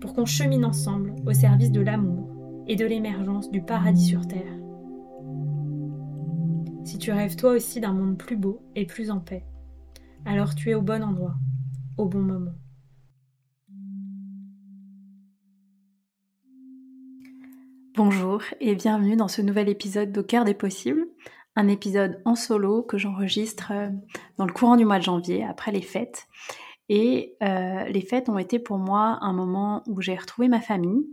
pour qu'on chemine ensemble au service de l'amour et de l'émergence du paradis sur Terre. Si tu rêves toi aussi d'un monde plus beau et plus en paix, alors tu es au bon endroit, au bon moment. Bonjour et bienvenue dans ce nouvel épisode d'Au cœur des possibles, un épisode en solo que j'enregistre euh, dans le courant du mois de janvier après les fêtes. Et euh, les fêtes ont été pour moi un moment où j'ai retrouvé ma famille.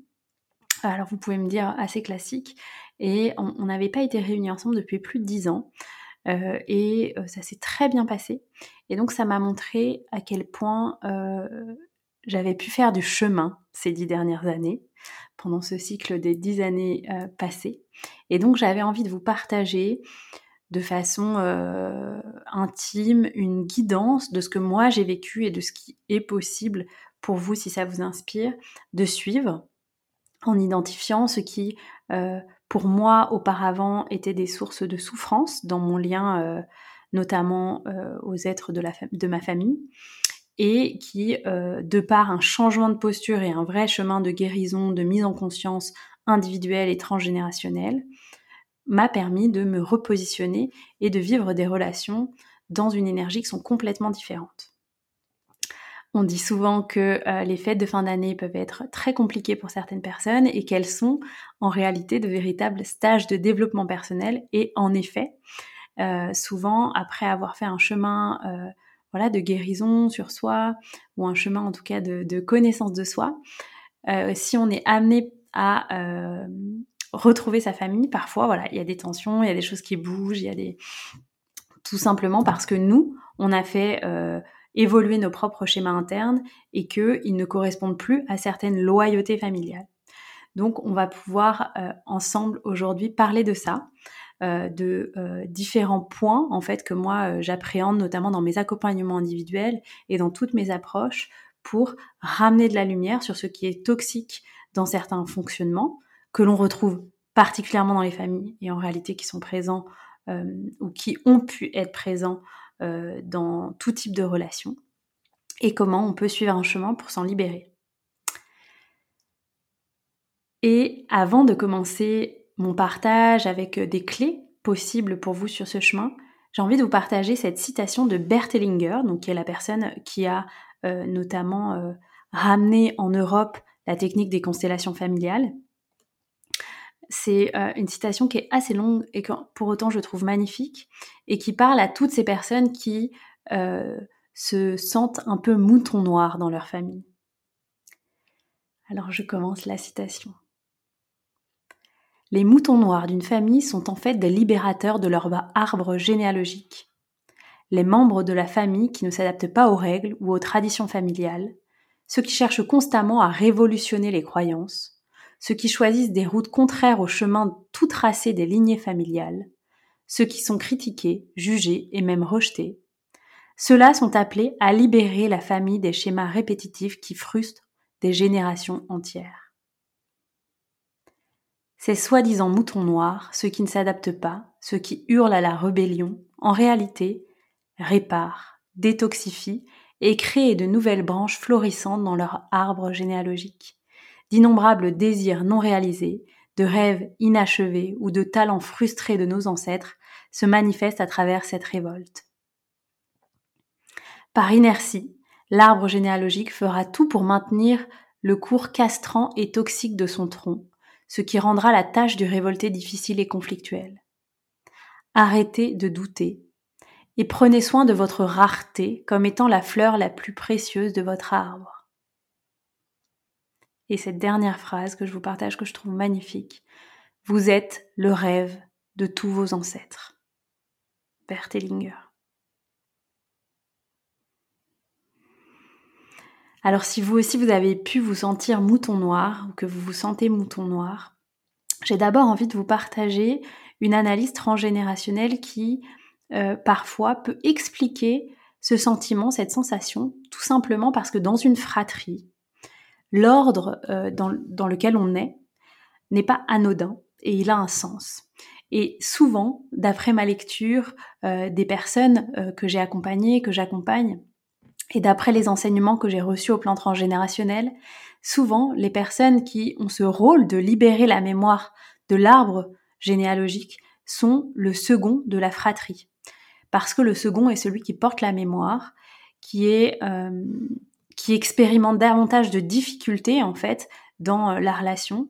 Alors vous pouvez me dire assez classique. Et on n'avait pas été réunis ensemble depuis plus de dix ans. Euh, et euh, ça s'est très bien passé. Et donc ça m'a montré à quel point j'avais pu faire du chemin ces dix dernières années, pendant ce cycle des dix années passées. Et donc j'avais envie de vous partager de façon euh, intime, une guidance de ce que moi j'ai vécu et de ce qui est possible pour vous, si ça vous inspire, de suivre en identifiant ce qui, euh, pour moi, auparavant, était des sources de souffrance dans mon lien, euh, notamment aux êtres de, la de, ma famille, et qui, de par un changement de posture et un vrai chemin de guérison, de mise en conscience individuelle et transgénérationnelle, m'a permis de me repositionner et de vivre des relations dans une énergie qui sont complètement différentes. On dit souvent que euh, les fêtes de fin d'année peuvent être très compliquées pour certaines personnes et qu'elles sont en réalité de véritables stages de développement personnel. Et en effet, euh, souvent après avoir fait un chemin euh, voilà, de guérison sur soi ou un chemin en tout cas de, de connaissance de soi, si on est amené à retrouver sa famille, parfois, voilà, il y a des tensions, il y a des choses qui bougent, il y a des... Tout simplement parce que nous, on a fait euh, évoluer nos propres schémas internes et qu'ils ne correspondent plus à certaines loyautés familiales. Donc, on va pouvoir euh, ensemble aujourd'hui parler de ça, euh, de différents points en fait que moi j'appréhende notamment dans mes accompagnements individuels et dans toutes mes approches pour ramener de la lumière sur ce qui est toxique dans certains fonctionnements, que l'on retrouve particulièrement dans les familles et en réalité qui sont présents euh, ou qui ont pu être présents euh, dans tout type de relation et comment on peut suivre un chemin pour s'en libérer. Et avant de commencer mon partage avec des clés possibles pour vous sur ce chemin, j'ai envie de vous partager cette citation de Bert Hellinger, donc qui est la personne qui a euh, notamment ramené en Europe la technique des constellations familiales c'est euh, une citation qui est assez longue et que pour autant je trouve magnifique et qui parle à toutes ces personnes qui euh, se sentent un peu moutons noirs dans leur famille. Alors je commence la citation. Les moutons noirs d'une famille sont en fait des libérateurs de leur arbre généalogique. Les membres de la famille qui ne s'adaptent pas aux règles ou aux traditions familiales, ceux qui cherchent constamment à révolutionner les croyances, ceux qui choisissent des routes contraires au chemin tout tracé des lignées familiales, ceux qui sont critiqués, jugés et même rejetés. Ceux-là sont appelés à libérer la famille des schémas répétitifs qui frustrent des générations entières. Ces soi-disant moutons noirs, ceux qui ne s'adaptent pas, ceux qui hurlent à la rébellion, en réalité, réparent, détoxifient et créent de nouvelles branches florissantes dans leur arbre généalogique d'innombrables désirs non réalisés, de rêves inachevés ou de talents frustrés de nos ancêtres se manifestent à travers cette révolte. Par inertie, l'arbre généalogique fera tout pour maintenir le cours castrant et toxique de son tronc, ce qui rendra la tâche du révolté difficile et conflictuelle. Arrêtez de douter et prenez soin de votre rareté comme étant la fleur la plus précieuse de votre arbre. Et cette dernière phrase que je vous partage que je trouve magnifique, vous êtes le rêve de tous vos ancêtres. Berthellinger. Alors si vous aussi vous avez pu vous sentir mouton noir ou que vous vous sentez mouton noir, j'ai d'abord envie de vous partager une analyse transgénérationnelle qui euh, parfois peut expliquer ce sentiment, cette sensation, tout simplement parce que dans une fratrie, l'ordre euh, dans, lequel on est n'est pas anodin et il a un sens. Et souvent, d'après ma lecture euh, des personnes que j'ai accompagnées, que j'accompagne, et d'après les enseignements que j'ai reçus au plan transgénérationnel, souvent les personnes qui ont ce rôle de libérer la mémoire de l'arbre généalogique sont le second de la fratrie. Parce que le second est celui qui porte la mémoire, qui est euh, qui expérimente davantage de difficultés en fait dans euh, la relation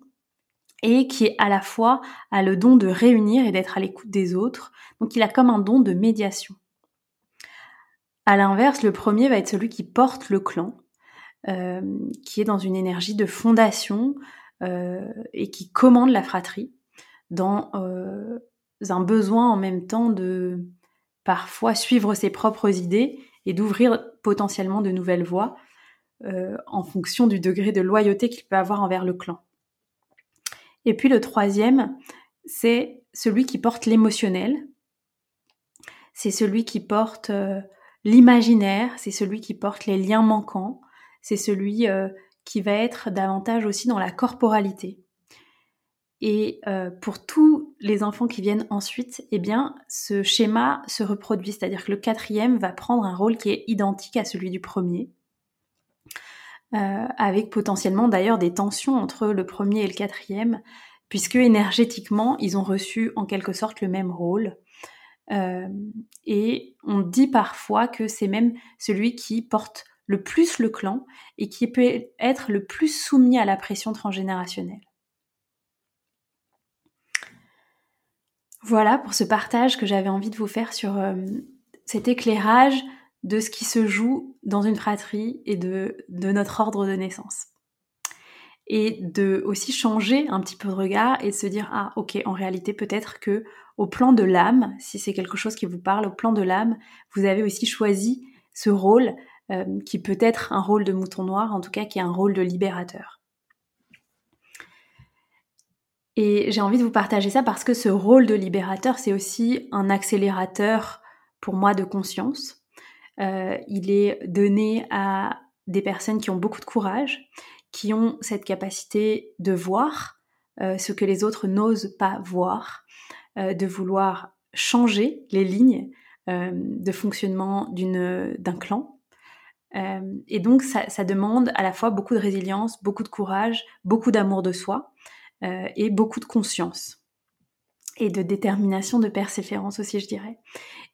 et qui est à la fois a le don de réunir et d'être à l'écoute des autres. Donc il a comme un don de médiation. À l'inverse, le premier va être celui qui porte le clan, euh, qui est dans une énergie de fondation euh, et qui commande la fratrie dans un besoin en même temps de parfois suivre ses propres idées et d'ouvrir potentiellement de nouvelles voies en fonction du degré de loyauté qu'il peut avoir envers le clan. Et puis le troisième, c'est celui qui porte l'émotionnel. C'est celui qui porte L'imaginaire, c'est celui qui porte les liens manquants, c'est celui euh, qui va être davantage aussi dans la corporalité. Et euh, pour tous les enfants qui viennent ensuite, eh bien, ce schéma se reproduit, c'est-à-dire que le quatrième va prendre un rôle qui est identique à celui du premier, euh, avec potentiellement d'ailleurs des tensions entre le premier et le quatrième, puisque énergétiquement, ils ont reçu en quelque sorte le même rôle. Euh, et on dit parfois que c'est même celui qui porte le plus le clan et qui peut être le plus soumis à la pression transgénérationnelle. Voilà pour ce partage que j'avais envie de vous faire sur euh, cet éclairage de ce qui se joue dans une fratrie et de, notre ordre de naissance. Et de aussi changer un petit peu de regard et de se dire ah ok en réalité peut-être que au plan de l'âme si c'est quelque chose qui vous parle au plan de l'âme vous avez aussi choisi ce rôle euh, qui peut être un rôle de mouton noir en tout cas qui est un rôle de libérateur. Et j'ai envie de vous partager ça parce que ce rôle de libérateur c'est aussi un accélérateur pour moi de conscience euh, il est donné à des personnes qui ont beaucoup de courage qui ont cette capacité de voir euh, ce que les autres n'osent pas voir, euh, de vouloir changer les lignes de fonctionnement d'un clan. et donc ça, ça, demande à la fois beaucoup de résilience, beaucoup de courage, beaucoup d'amour de soi et beaucoup de conscience et de détermination, de persévérance aussi, je dirais.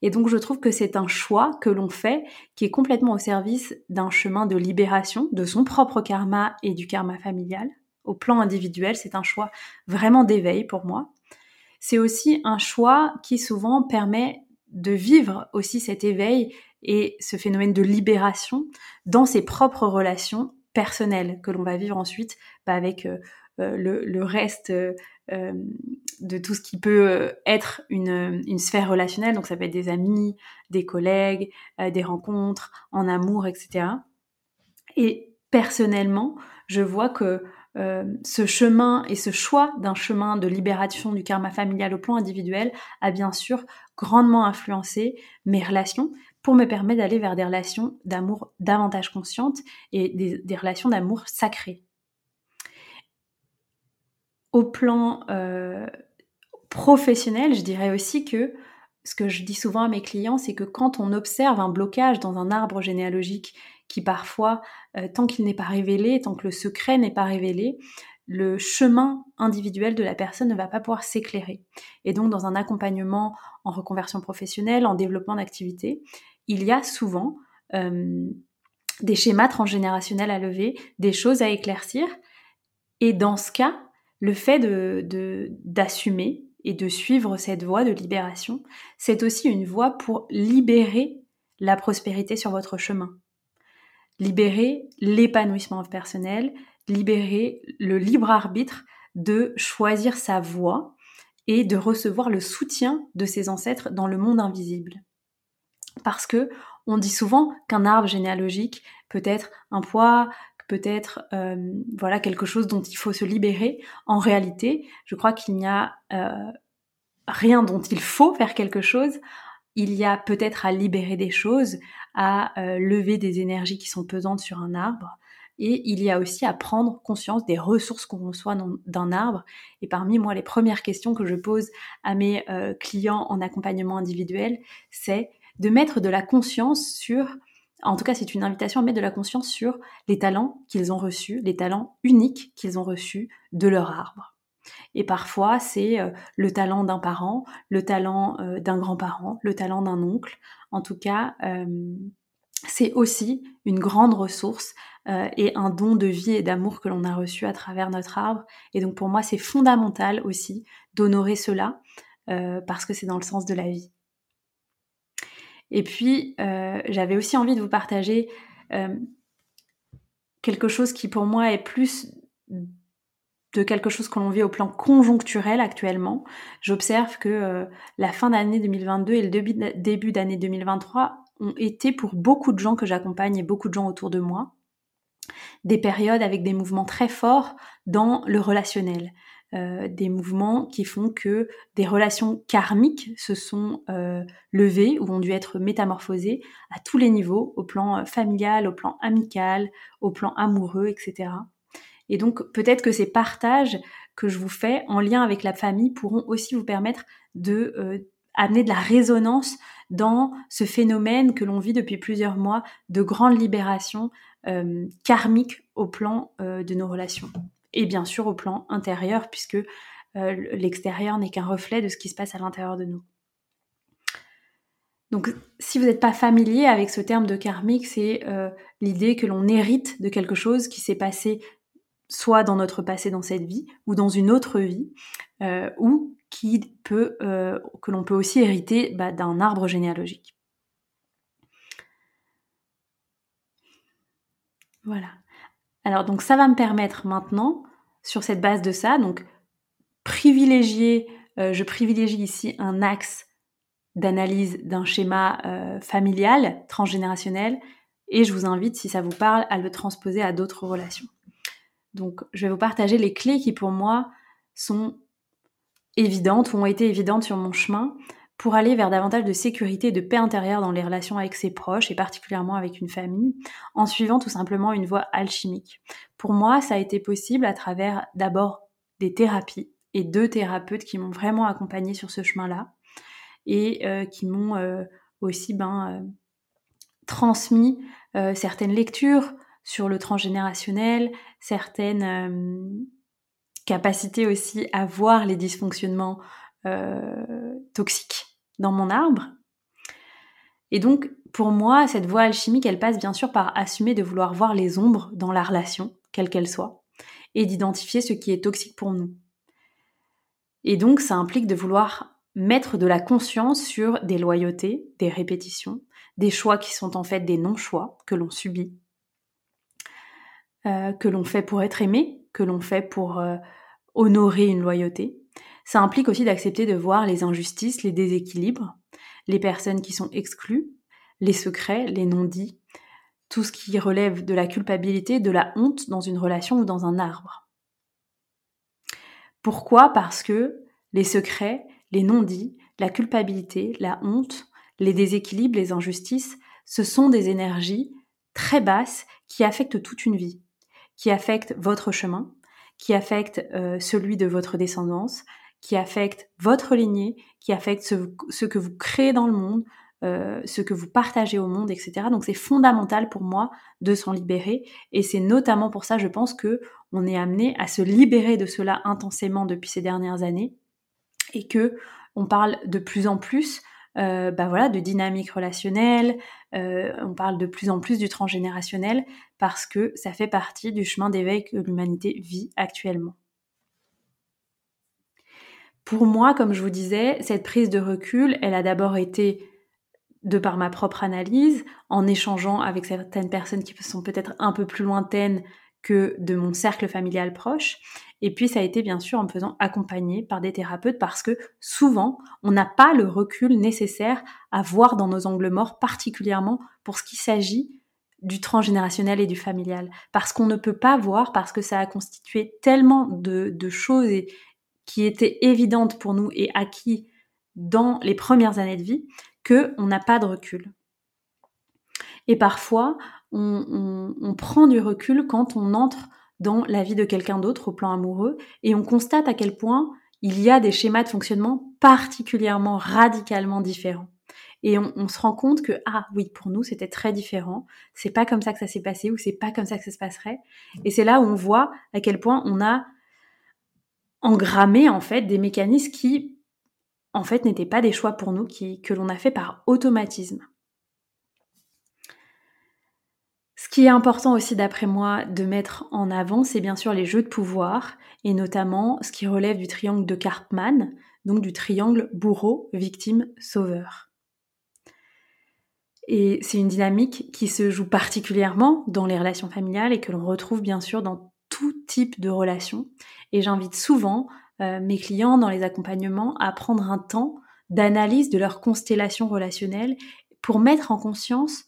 Et donc, je trouve que c'est un choix que l'on fait qui est complètement au service d'un chemin de libération de son propre karma et du karma familial. Au plan individuel, c'est un choix vraiment d'éveil pour moi. C'est aussi un choix qui souvent permet de vivre aussi cet éveil et ce phénomène de libération dans ses propres relations personnelles que l'on va vivre ensuite bah, avec euh, euh, le, reste euh, euh, de tout ce qui peut être une, sphère relationnelle. Donc ça peut être des amis, des collègues, des rencontres, en amour, etc. Et personnellement, je vois que ce chemin et ce choix d'un chemin de libération du karma familial au plan individuel a bien sûr grandement influencé mes relations pour me permettre d'aller vers des relations d'amour davantage conscientes et des relations d'amour sacrées. Au plan euh, professionnel, je dirais aussi que ce que je dis souvent à mes clients, c'est que quand on observe un blocage dans un arbre généalogique qui parfois, euh, tant qu'il n'est pas révélé, tant que le secret n'est pas révélé, le chemin individuel de la personne ne va pas pouvoir s'éclairer. Et donc dans un accompagnement en reconversion professionnelle, en développement d'activité, il y a souvent euh, des schémas transgénérationnels à lever, des choses à éclaircir. Et dans ce cas, le fait d'assumer et de suivre cette voie de libération, c'est aussi une voie pour libérer la prospérité sur votre chemin. Libérer l'épanouissement personnel, libérer le libre arbitre de choisir sa voie et de recevoir le soutien de ses ancêtres dans le monde invisible. Parce que on dit souvent qu'un arbre généalogique peut être un poids, peut être euh, voilà quelque chose dont il faut se libérer. En réalité, je crois qu'il n'y a euh, rien dont il faut faire quelque chose. Il y a peut-être à libérer des choses, à euh, lever des énergies qui sont pesantes sur un arbre. Et il y a aussi à prendre conscience des ressources qu'on reçoit d'un arbre. Et parmi moi, les premières questions que je pose à mes clients en accompagnement individuel, c'est de mettre de la conscience sur, en tout cas c'est une invitation à mettre de la conscience sur les talents qu'ils ont reçus, les talents uniques qu'ils ont reçus de leur arbre. Et parfois, c'est euh, le talent d'un parent, le talent euh, d'un grand-parent, le talent d'un oncle. En tout cas, euh, c'est aussi une grande ressource et un don de vie et d'amour que l'on a reçu à travers notre arbre. Et donc pour moi, c'est fondamental aussi d'honorer cela parce que c'est dans le sens de la vie. Et puis, euh, j'avais aussi envie de vous partager euh, quelque chose qui pour moi est plus de quelque chose que l'on vit au plan conjoncturel actuellement. J'observe que euh, la fin d'année 2022 et le début d'année 2023 ont été pour beaucoup de gens que j'accompagne et beaucoup de gens autour de moi des périodes avec des mouvements très forts dans le relationnel. Euh, des mouvements qui font que des relations karmiques se sont euh, levées ou ont dû être métamorphosées à tous les niveaux, au plan euh, familial, au plan amical, au plan amoureux, etc. Et donc peut-être que ces partages que je vous fais en lien avec la famille pourront aussi vous permettre de amener de la résonance dans ce phénomène que l'on vit depuis plusieurs mois de grande libération karmique au plan de nos relations et bien sûr au plan intérieur, puisque euh, l'extérieur n'est qu'un reflet de ce qui se passe à l'intérieur de nous. Donc si vous n'êtes pas familier avec ce terme de karmique, c'est euh, l'idée que l'on hérite de quelque chose qui s'est passé soit dans notre passé dans cette vie, ou dans une autre vie, euh, ou qui peut, que l'on peut aussi hériter bah, d'un arbre généalogique. Voilà. Alors donc ça va me permettre maintenant, sur cette base de ça, donc privilégier, euh, je privilégie ici un axe d'analyse d'un schéma euh, familial, transgénérationnel, et je vous invite, si ça vous parle, à le transposer à d'autres relations. Donc je vais vous partager les clés qui pour moi sont évidentes ou ont été évidentes sur mon chemin pour aller vers davantage de sécurité et de paix intérieure dans les relations avec ses proches et particulièrement avec une famille, en suivant tout simplement une voie alchimique. Pour moi, ça a été possible à travers d'abord des thérapies et deux thérapeutes qui m'ont vraiment accompagnée sur ce chemin-là et euh, qui m'ont euh, aussi ben, euh, transmis certaines lectures sur le transgénérationnel, certaines capacités aussi à voir les dysfonctionnements toxiques dans mon arbre. Et donc, pour moi, cette voie alchimique, elle passe bien sûr par assumer de vouloir voir les ombres dans la relation, quelle qu'elle soit, et d'identifier ce qui est toxique pour nous. Et donc, ça implique de vouloir mettre de la conscience sur des loyautés, des répétitions, des choix qui sont en fait des non-choix que l'on subit, euh, que l'on fait pour être aimé, que l'on fait pour euh, honorer une loyauté, ça implique aussi d'accepter de voir les injustices, les déséquilibres, les personnes qui sont exclues, les secrets, les non-dits, tout ce qui relève de la culpabilité, de la honte dans une relation ou dans un arbre. Pourquoi? Parce que les secrets, les non-dits, la culpabilité, la honte, les déséquilibres, les injustices, ce sont des énergies très basses qui affectent toute une vie, qui affectent votre chemin, qui affectent euh, celui de votre descendance, qui affecte votre lignée, qui affecte ce, que vous créez dans le monde, euh, ce que vous partagez au monde, etc. Donc c'est fondamental pour moi de s'en libérer et c'est notamment pour ça, je pense que on est amené à se libérer de cela intensément depuis ces dernières années et que on parle de plus en plus euh, bah voilà, de dynamique relationnelle. Euh, on parle de plus en plus du transgénérationnel parce que ça fait partie du chemin d'éveil que l'humanité vit actuellement. Pour moi, comme je vous disais, cette prise de recul, elle a d'abord été de par ma propre analyse, en échangeant avec certaines personnes qui sont peut-être un peu plus lointaines que de mon cercle familial proche. Et puis ça a été bien sûr en me faisant accompagner par des thérapeutes parce que souvent on n'a pas le recul nécessaire à voir dans nos angles morts, particulièrement pour ce qui s'agit du transgénérationnel et du familial. Parce qu'on ne peut pas voir, parce que ça a constitué tellement de, choses qui étaient évidentes pour nous et acquis dans les premières années de vie, qu'on n'a pas de recul. Et parfois, on, prend du recul quand on entre dans la vie de quelqu'un d'autre au plan amoureux et on constate à quel point il y a des schémas de fonctionnement particulièrement radicalement différents. Et on, se rend compte que ah oui pour nous c'était très différent, c'est pas comme ça que ça s'est passé ou c'est pas comme ça que ça se passerait. Et c'est là où on voit à quel point on a engrammé en fait des mécanismes qui en fait n'étaient pas des choix pour nous, que l'on a fait par automatisme. Ce qui est important aussi d'après moi de mettre en avant, c'est bien sûr les jeux de pouvoir, et notamment ce qui relève du triangle de Karpman, donc du triangle bourreau, victime, sauveur. Et c'est une dynamique qui se joue particulièrement dans les relations familiales et que l'on retrouve bien sûr dans tout type de relations. Et j'invite souvent euh, mes clients dans les accompagnements à prendre un temps d'analyse de leur constellation relationnelle pour mettre en conscience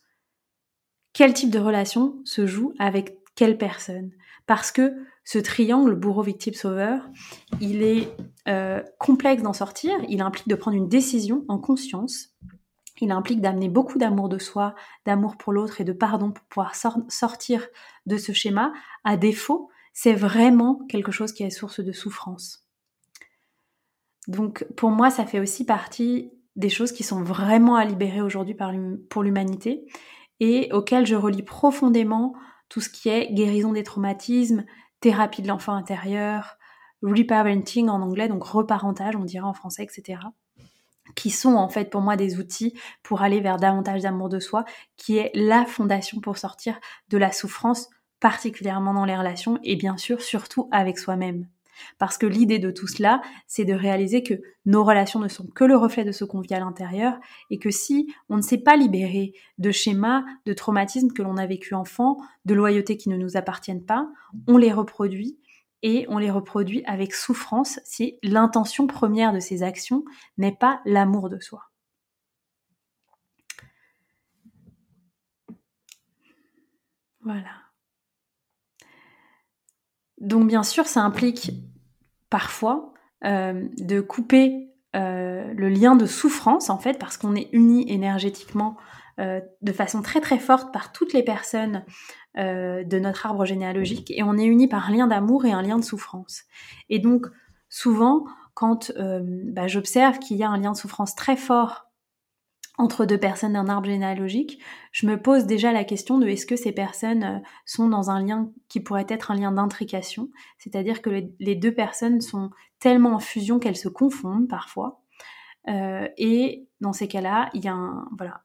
quel type de relation se joue avec quelle personne. Parce que ce triangle bourreau-victime-sauveur, il est euh, complexe d'en sortir, il implique de prendre une décision en conscience, il implique d'amener beaucoup d'amour de soi, d'amour pour l'autre et de pardon pour pouvoir sortir de ce schéma. À défaut, c'est vraiment quelque chose qui est source de souffrance. Donc pour moi, ça fait aussi partie des choses qui sont vraiment à libérer aujourd'hui pour l'humanité et auquel je relie profondément tout ce qui est guérison des traumatismes, thérapie de l'enfant intérieur, reparenting en anglais, donc reparentage, on dirait en français, etc. qui sont en fait pour moi des outils pour aller vers davantage d'amour de soi, qui est la fondation pour sortir de la souffrance, particulièrement dans les relations et bien sûr surtout avec soi-même. Parce que l'idée de tout cela, c'est de réaliser que nos relations ne sont que le reflet de ce qu'on vit à l'intérieur et que si on ne s'est pas libéré de schémas, de traumatismes que l'on a vécu enfant, de loyautés qui ne nous appartiennent pas, on les reproduit et on les reproduit avec souffrance si l'intention première de ces actions n'est pas l'amour de soi. Voilà. Donc bien sûr, ça implique parfois euh, de couper euh, le lien de souffrance, en fait, parce qu'on est unis énergétiquement euh, de façon très très forte par toutes les personnes de notre arbre généalogique, et on est unis par un lien d'amour et un lien de souffrance. Et donc, souvent, quand bah, j'observe qu'il y a un lien de souffrance très fort entre deux personnes d'un arbre généalogique, je me pose déjà la question de est-ce que ces personnes euh, sont dans un lien qui pourrait être un lien d'intrication, c'est-à-dire que les deux personnes sont tellement en fusion qu'elles se confondent parfois. Euh, et dans ces cas-là, il y a un, voilà,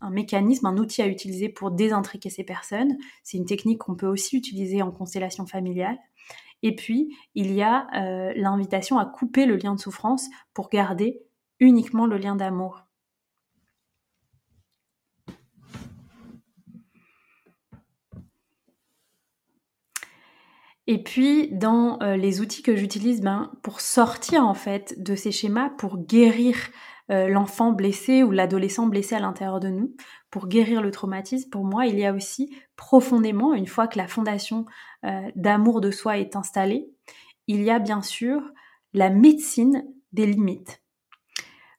un, mécanisme, un outil à utiliser pour désintriquer ces personnes. C'est une technique qu'on peut aussi utiliser en constellation familiale. Et puis, il y a euh, l'invitation à couper le lien de souffrance pour garder uniquement le lien d'amour. Et puis, dans euh, les outils que j'utilise ben, pour sortir en fait de ces schémas, pour guérir euh, l'enfant blessé ou l'adolescent blessé à l'intérieur de nous, pour guérir le traumatisme, pour moi, il y a aussi profondément, une fois que la fondation euh, d'amour de soi est installée, il y a bien sûr la médecine des limites.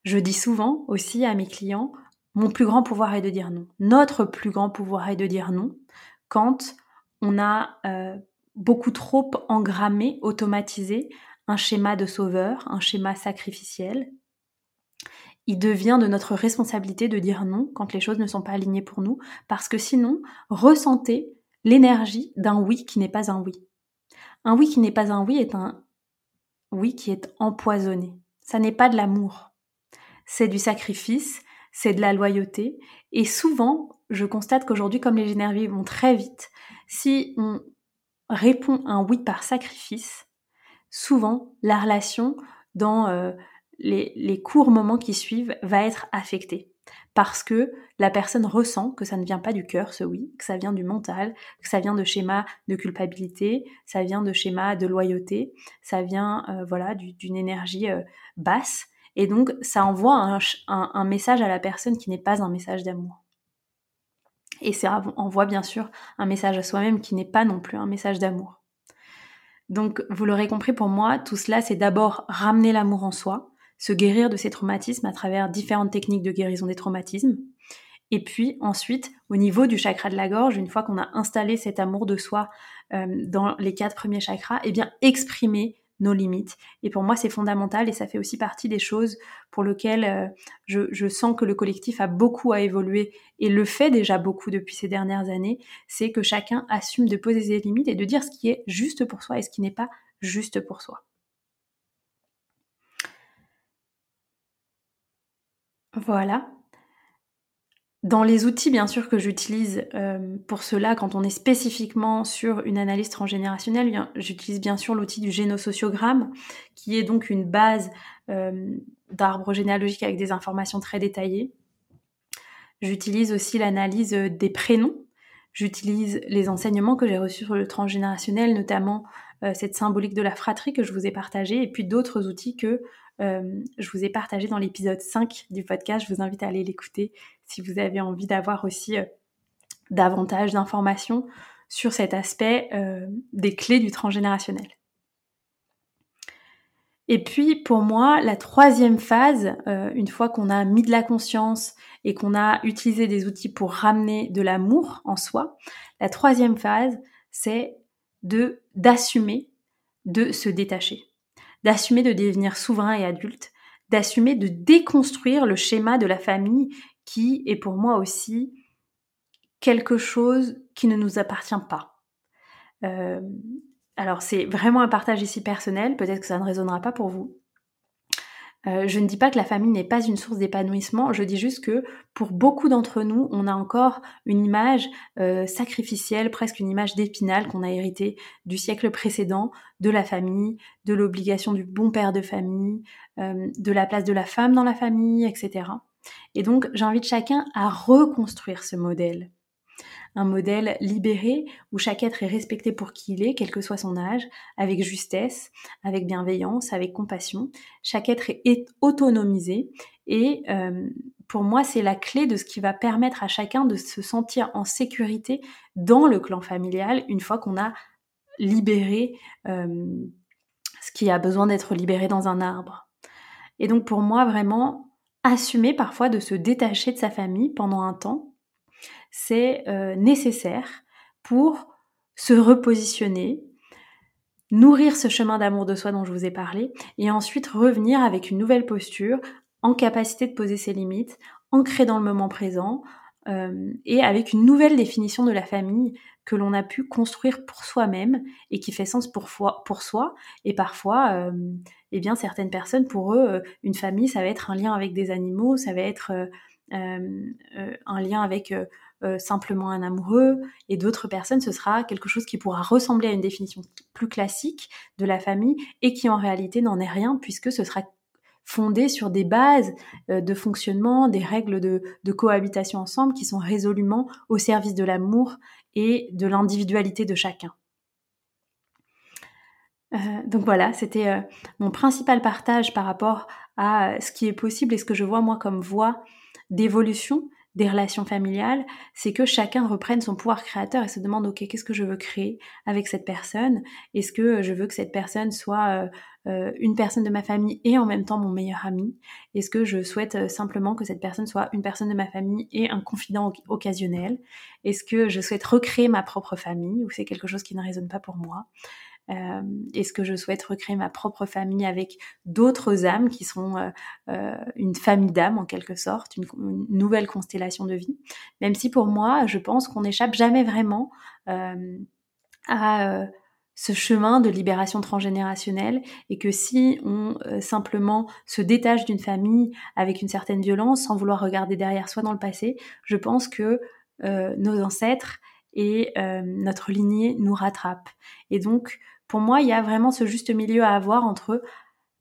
Je dis souvent aussi à mes clients, mon plus grand pouvoir est de dire non. Notre plus grand pouvoir est de dire non quand on a beaucoup trop engrammé, automatisé, un schéma de sauveur, un schéma sacrificiel. Il devient de notre responsabilité de dire non quand les choses ne sont pas alignées pour nous, parce que sinon, ressentez l'énergie d'un oui qui n'est pas un oui. Un oui qui n'est pas un oui est un oui qui est empoisonné. Ça n'est pas de l'amour. c'est du sacrifice, c'est de la loyauté. Et souvent, je constate qu'aujourd'hui, comme les générations vont très vite, si on répond un oui par sacrifice, souvent la relation dans euh, les, courts moments qui suivent va être affectée parce que la personne ressent que ça ne vient pas du cœur, ce oui, que ça vient du mental, que ça vient de schémas de culpabilité, ça vient de schémas de loyauté, ça vient euh, voilà d'une énergie euh, basse, et donc ça envoie un, message à la personne qui n'est pas un message d'amour. Et ça envoie bien sûr un message à soi-même qui n'est pas non plus un message d'amour. Donc vous l'aurez compris pour moi, tout cela c'est d'abord ramener l'amour en soi, se guérir de ces traumatismes à travers différentes techniques de guérison des traumatismes. Et puis ensuite, au niveau du chakra de la gorge, une fois qu'on a installé cet amour de soi euh, dans les quatre premiers chakras, eh bien exprimer nos limites. Et pour moi, c'est fondamental et ça fait aussi partie des choses pour lesquelles euh, je, je, sens que le collectif a beaucoup à évoluer et le fait déjà beaucoup depuis ces dernières années, c'est que chacun assume de poser ses limites et de dire ce qui est juste pour soi et ce qui n'est pas juste pour soi. Voilà. Dans les outils, bien sûr, que j'utilise euh, pour cela, quand on est spécifiquement sur une analyse transgénérationnelle, j'utilise bien sûr l'outil du génosociogramme, qui est donc une base euh, d'arbre généalogique avec des informations très détaillées. J'utilise aussi l'analyse des prénoms. J'utilise les enseignements que j'ai reçus sur le transgénérationnel, notamment euh, cette symbolique de la fratrie que je vous ai partagée, et puis d'autres outils que euh, je vous ai partagé dans l'épisode 5 du podcast. Je vous invite à aller l'écouter si vous avez envie d'avoir aussi euh, davantage d'informations sur cet aspect euh, des clés du transgénérationnel. Et puis pour moi, la troisième phase, une fois qu'on a mis de la conscience et qu'on a utilisé des outils pour ramener de l'amour en soi, la troisième phase, c'est de d'assumer de se détacher d'assumer de devenir souverain et adulte, d'assumer de déconstruire le schéma de la famille qui est pour moi aussi quelque chose qui ne nous appartient pas. Euh, alors c'est vraiment un partage ici personnel, peut-être que ça ne résonnera pas pour vous, euh, je ne dis pas que la famille n'est pas une source d'épanouissement, je dis juste que pour beaucoup d'entre nous, on a encore une image euh, sacrificielle, presque une image d'épinal qu'on a héritée du siècle précédent, de la famille, de l'obligation du bon père de famille, de la place de la femme dans la famille, etc. Et donc j'invite chacun à reconstruire ce modèle un modèle libéré où chaque être est respecté pour qui il est, quel que soit son âge, avec justesse, avec bienveillance, avec compassion. Chaque être est autonomisé et euh, pour moi, c'est la clé de ce qui va permettre à chacun de se sentir en sécurité dans le clan familial une fois qu'on a libéré euh, ce qui a besoin d'être libéré dans un arbre. Et donc pour moi, vraiment, assumer parfois de se détacher de sa famille pendant un temps c'est euh, nécessaire pour se repositionner, nourrir ce chemin d'amour de soi dont je vous ai parlé, et ensuite revenir avec une nouvelle posture, en capacité de poser ses limites, ancré dans le moment présent, euh, et avec une nouvelle définition de la famille que l'on a pu construire pour soi-même et qui fait sens pour, soi. Et parfois, euh, eh bien, certaines personnes, pour eux, une famille, ça va être un lien avec des animaux, ça va être un lien avec euh, simplement un amoureux, et d'autres personnes, ce sera quelque chose qui pourra ressembler à une définition plus classique de la famille, et qui en réalité n'en est rien, puisque ce sera fondé sur des bases euh, de fonctionnement, des règles de, cohabitation ensemble qui sont résolument au service de l'amour et de l'individualité de chacun. Euh, donc voilà, c'était mon principal partage par rapport à ce qui est possible et ce que je vois moi comme voie d'évolution des relations familiales, c'est que chacun reprenne son pouvoir créateur et se demande, ok, qu'est-ce que je veux créer avec cette personne? Est-ce que je veux que cette personne soit euh, euh, une personne de ma famille et en même temps mon meilleur ami? Est-ce que je souhaite euh, simplement que cette personne soit une personne de ma famille et un confident occasionnel? Est-ce que je souhaite recréer ma propre famille? Ou c'est quelque chose qui ne résonne pas pour moi? Euh, Est-ce que je souhaite recréer ma propre famille avec d'autres âmes qui sont euh, euh, une famille d'âmes en quelque sorte, une, nouvelle constellation de vie? Même si pour moi, je pense qu'on n'échappe jamais vraiment à ce chemin de libération transgénérationnelle et que si on simplement se détache d'une famille avec une certaine violence sans vouloir regarder derrière soi dans le passé, je pense que nos ancêtres et notre lignée nous rattrapent. Et donc, pour moi, il y a vraiment ce juste milieu à avoir entre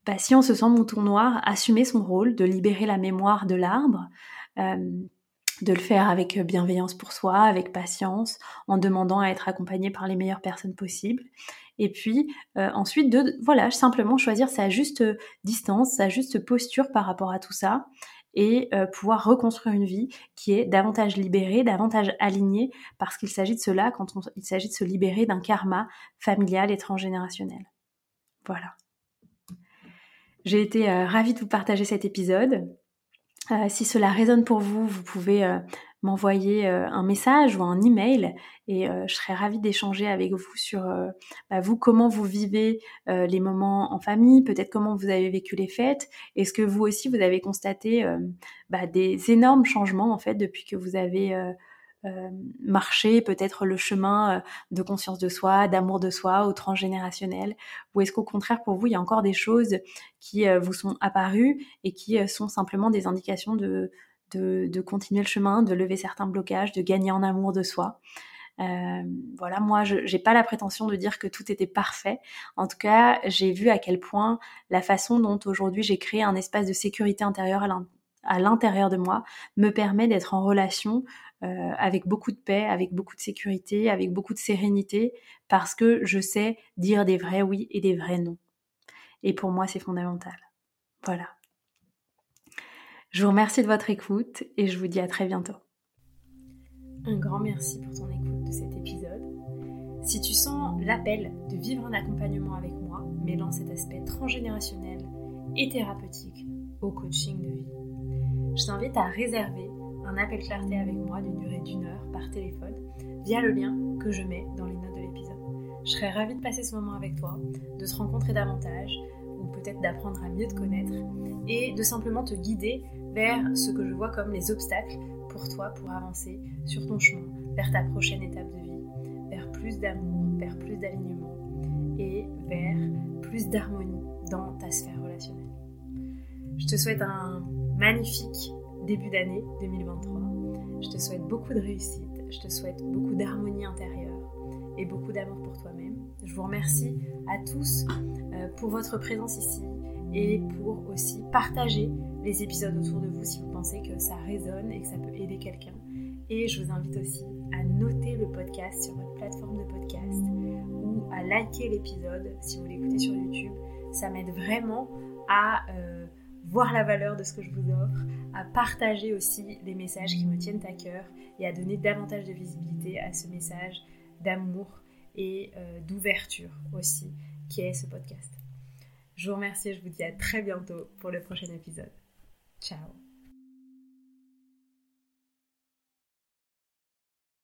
bah, si on se sent mouton noir, assumer son rôle de libérer la mémoire de l'arbre, de le faire avec bienveillance pour soi, avec patience, en demandant à être accompagné par les meilleures personnes possibles. Et puis euh, ensuite, de voilà, simplement choisir sa juste distance, sa juste posture par rapport à tout ça, et euh, pouvoir reconstruire une vie qui est davantage libérée, davantage alignée, parce qu'il s'agit de cela quand il s'agit de se libérer d'un karma familial et transgénérationnel. Voilà. J'ai été euh, ravie de vous partager cet épisode. Euh, si cela résonne pour vous, vous pouvez m'envoyer euh, un message ou un email et je serais ravie d'échanger avec vous sur bah, vous comment vous vivez les moments en famille, peut-être comment vous avez vécu les fêtes. Est-ce que vous aussi vous avez constaté bah, des énormes changements en fait depuis que vous avez euh, peut-être le chemin euh, de conscience de soi, d'amour de soi ou transgénérationnel? Ou est-ce qu'au contraire pour vous, il y a encore des choses qui euh, vous sont apparues et qui sont simplement des indications de, de, continuer le chemin, de lever certains blocages, de gagner en amour de soi voilà, moi, je n'ai pas la prétention de dire que tout était parfait. En tout cas, j'ai vu à quel point la façon dont aujourd'hui j'ai créé un espace de sécurité intérieure à l'intérieur de moi me permet d'être en relation euh, avec beaucoup de paix, avec beaucoup de sécurité, avec beaucoup de sérénité, parce que je sais dire des vrais oui et des vrais non. Et pour moi, c'est fondamental. Voilà. Je vous remercie de votre écoute et je vous dis à très bientôt. Un grand merci pour ton écoute de cet épisode. Si tu sens l'appel de vivre un accompagnement avec moi, mêlant cet aspect transgénérationnel et thérapeutique au coaching de vie, je t'invite à réserver un appel clarté avec moi d'une durée d'une heure par téléphone via le lien que je mets dans les notes de l'épisode. Je serais ravie de passer ce moment avec toi, de te rencontrer davantage ou peut-être d'apprendre à mieux te connaître et de simplement te guider vers ce que je vois comme les obstacles pour toi pour avancer sur ton chemin vers ta prochaine étape de vie, vers plus d'amour, vers plus d'alignement et vers plus d'harmonie dans ta sphère relationnelle. Je te souhaite un magnifique début d'année 2023. Je te souhaite beaucoup de réussite, je te souhaite beaucoup d'harmonie intérieure et beaucoup d'amour pour toi-même. Je vous remercie à tous euh, pour votre présence ici et pour aussi partager les épisodes autour de vous si vous pensez que ça résonne et que ça peut aider quelqu'un. Et je vous invite aussi à noter le podcast sur votre plateforme de podcast ou à liker l'épisode si vous l'écoutez sur YouTube. Ça m'aide vraiment à euh, voir la valeur de ce que je vous offre, à partager aussi les messages qui me tiennent à cœur et à donner davantage de visibilité à ce message d'amour et euh, d'ouverture aussi qui est ce podcast. Je vous remercie et je vous dis à très bientôt pour le prochain épisode. Ciao